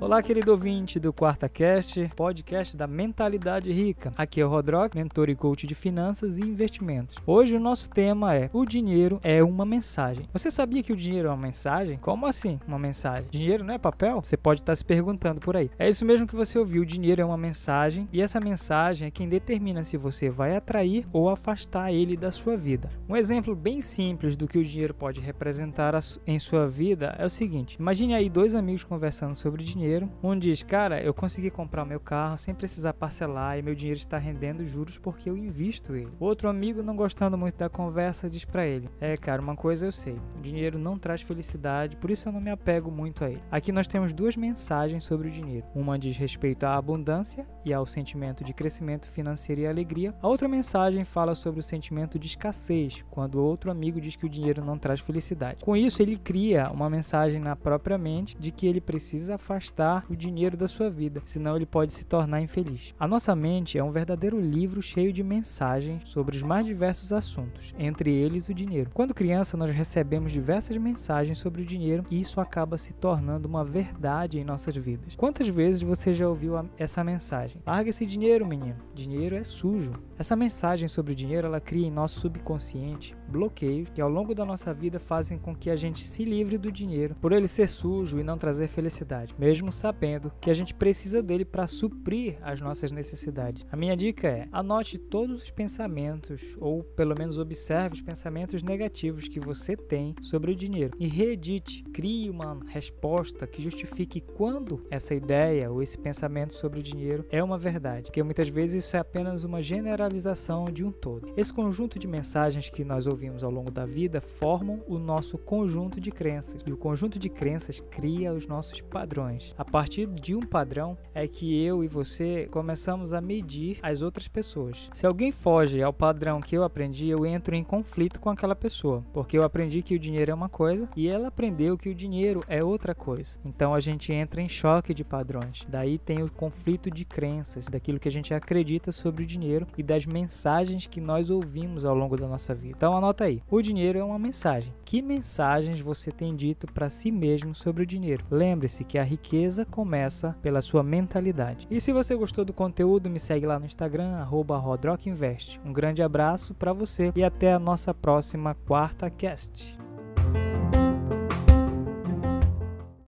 Olá, querido ouvinte do Quarta Cast, podcast da Mentalidade Rica. Aqui é o Rodrock, mentor e coach de finanças e investimentos. Hoje o nosso tema é: O dinheiro é uma mensagem. Você sabia que o dinheiro é uma mensagem? Como assim, uma mensagem? Dinheiro não é papel? Você pode estar se perguntando por aí. É isso mesmo que você ouviu: o dinheiro é uma mensagem e essa mensagem é quem determina se você vai atrair ou afastar ele da sua vida. Um exemplo bem simples do que o dinheiro pode representar em sua vida é o seguinte: imagine aí dois amigos conversando sobre dinheiro dinheiro. Um diz, cara, eu consegui comprar meu carro sem precisar parcelar e meu dinheiro está rendendo juros porque eu invisto ele. Outro amigo, não gostando muito da conversa, diz para ele: É, cara, uma coisa eu sei, o dinheiro não traz felicidade, por isso eu não me apego muito a ele. Aqui nós temos duas mensagens sobre o dinheiro. Uma diz respeito à abundância e ao sentimento de crescimento financeiro e alegria. A outra mensagem fala sobre o sentimento de escassez, quando outro amigo diz que o dinheiro não traz felicidade. Com isso, ele cria uma mensagem na própria mente de que ele precisa afastar gastar o dinheiro da sua vida, senão ele pode se tornar infeliz. A nossa mente é um verdadeiro livro cheio de mensagens sobre os mais diversos assuntos, entre eles o dinheiro. Quando criança, nós recebemos diversas mensagens sobre o dinheiro e isso acaba se tornando uma verdade em nossas vidas. Quantas vezes você já ouviu essa mensagem? Larga esse dinheiro, menino. Dinheiro é sujo. Essa mensagem sobre o dinheiro, ela cria em nosso subconsciente bloqueios que ao longo da nossa vida fazem com que a gente se livre do dinheiro por ele ser sujo e não trazer felicidade. Mesmo mesmo sabendo que a gente precisa dele para suprir as nossas necessidades. A minha dica é: anote todos os pensamentos, ou pelo menos observe os pensamentos negativos que você tem sobre o dinheiro e reedite, crie uma resposta que justifique quando essa ideia ou esse pensamento sobre o dinheiro é uma verdade, porque muitas vezes isso é apenas uma generalização de um todo. Esse conjunto de mensagens que nós ouvimos ao longo da vida formam o nosso conjunto de crenças, e o conjunto de crenças cria os nossos padrões. A partir de um padrão é que eu e você começamos a medir as outras pessoas. Se alguém foge ao padrão que eu aprendi, eu entro em conflito com aquela pessoa, porque eu aprendi que o dinheiro é uma coisa e ela aprendeu que o dinheiro é outra coisa. Então a gente entra em choque de padrões. Daí tem o conflito de crenças, daquilo que a gente acredita sobre o dinheiro e das mensagens que nós ouvimos ao longo da nossa vida. Então anota aí. O dinheiro é uma mensagem. Que mensagens você tem dito para si mesmo sobre o dinheiro? Lembre-se que a riqueza riqueza começa pela sua mentalidade. E se você gostou do conteúdo, me segue lá no Instagram, RodrockInvest. Um grande abraço para você e até a nossa próxima quarta cast.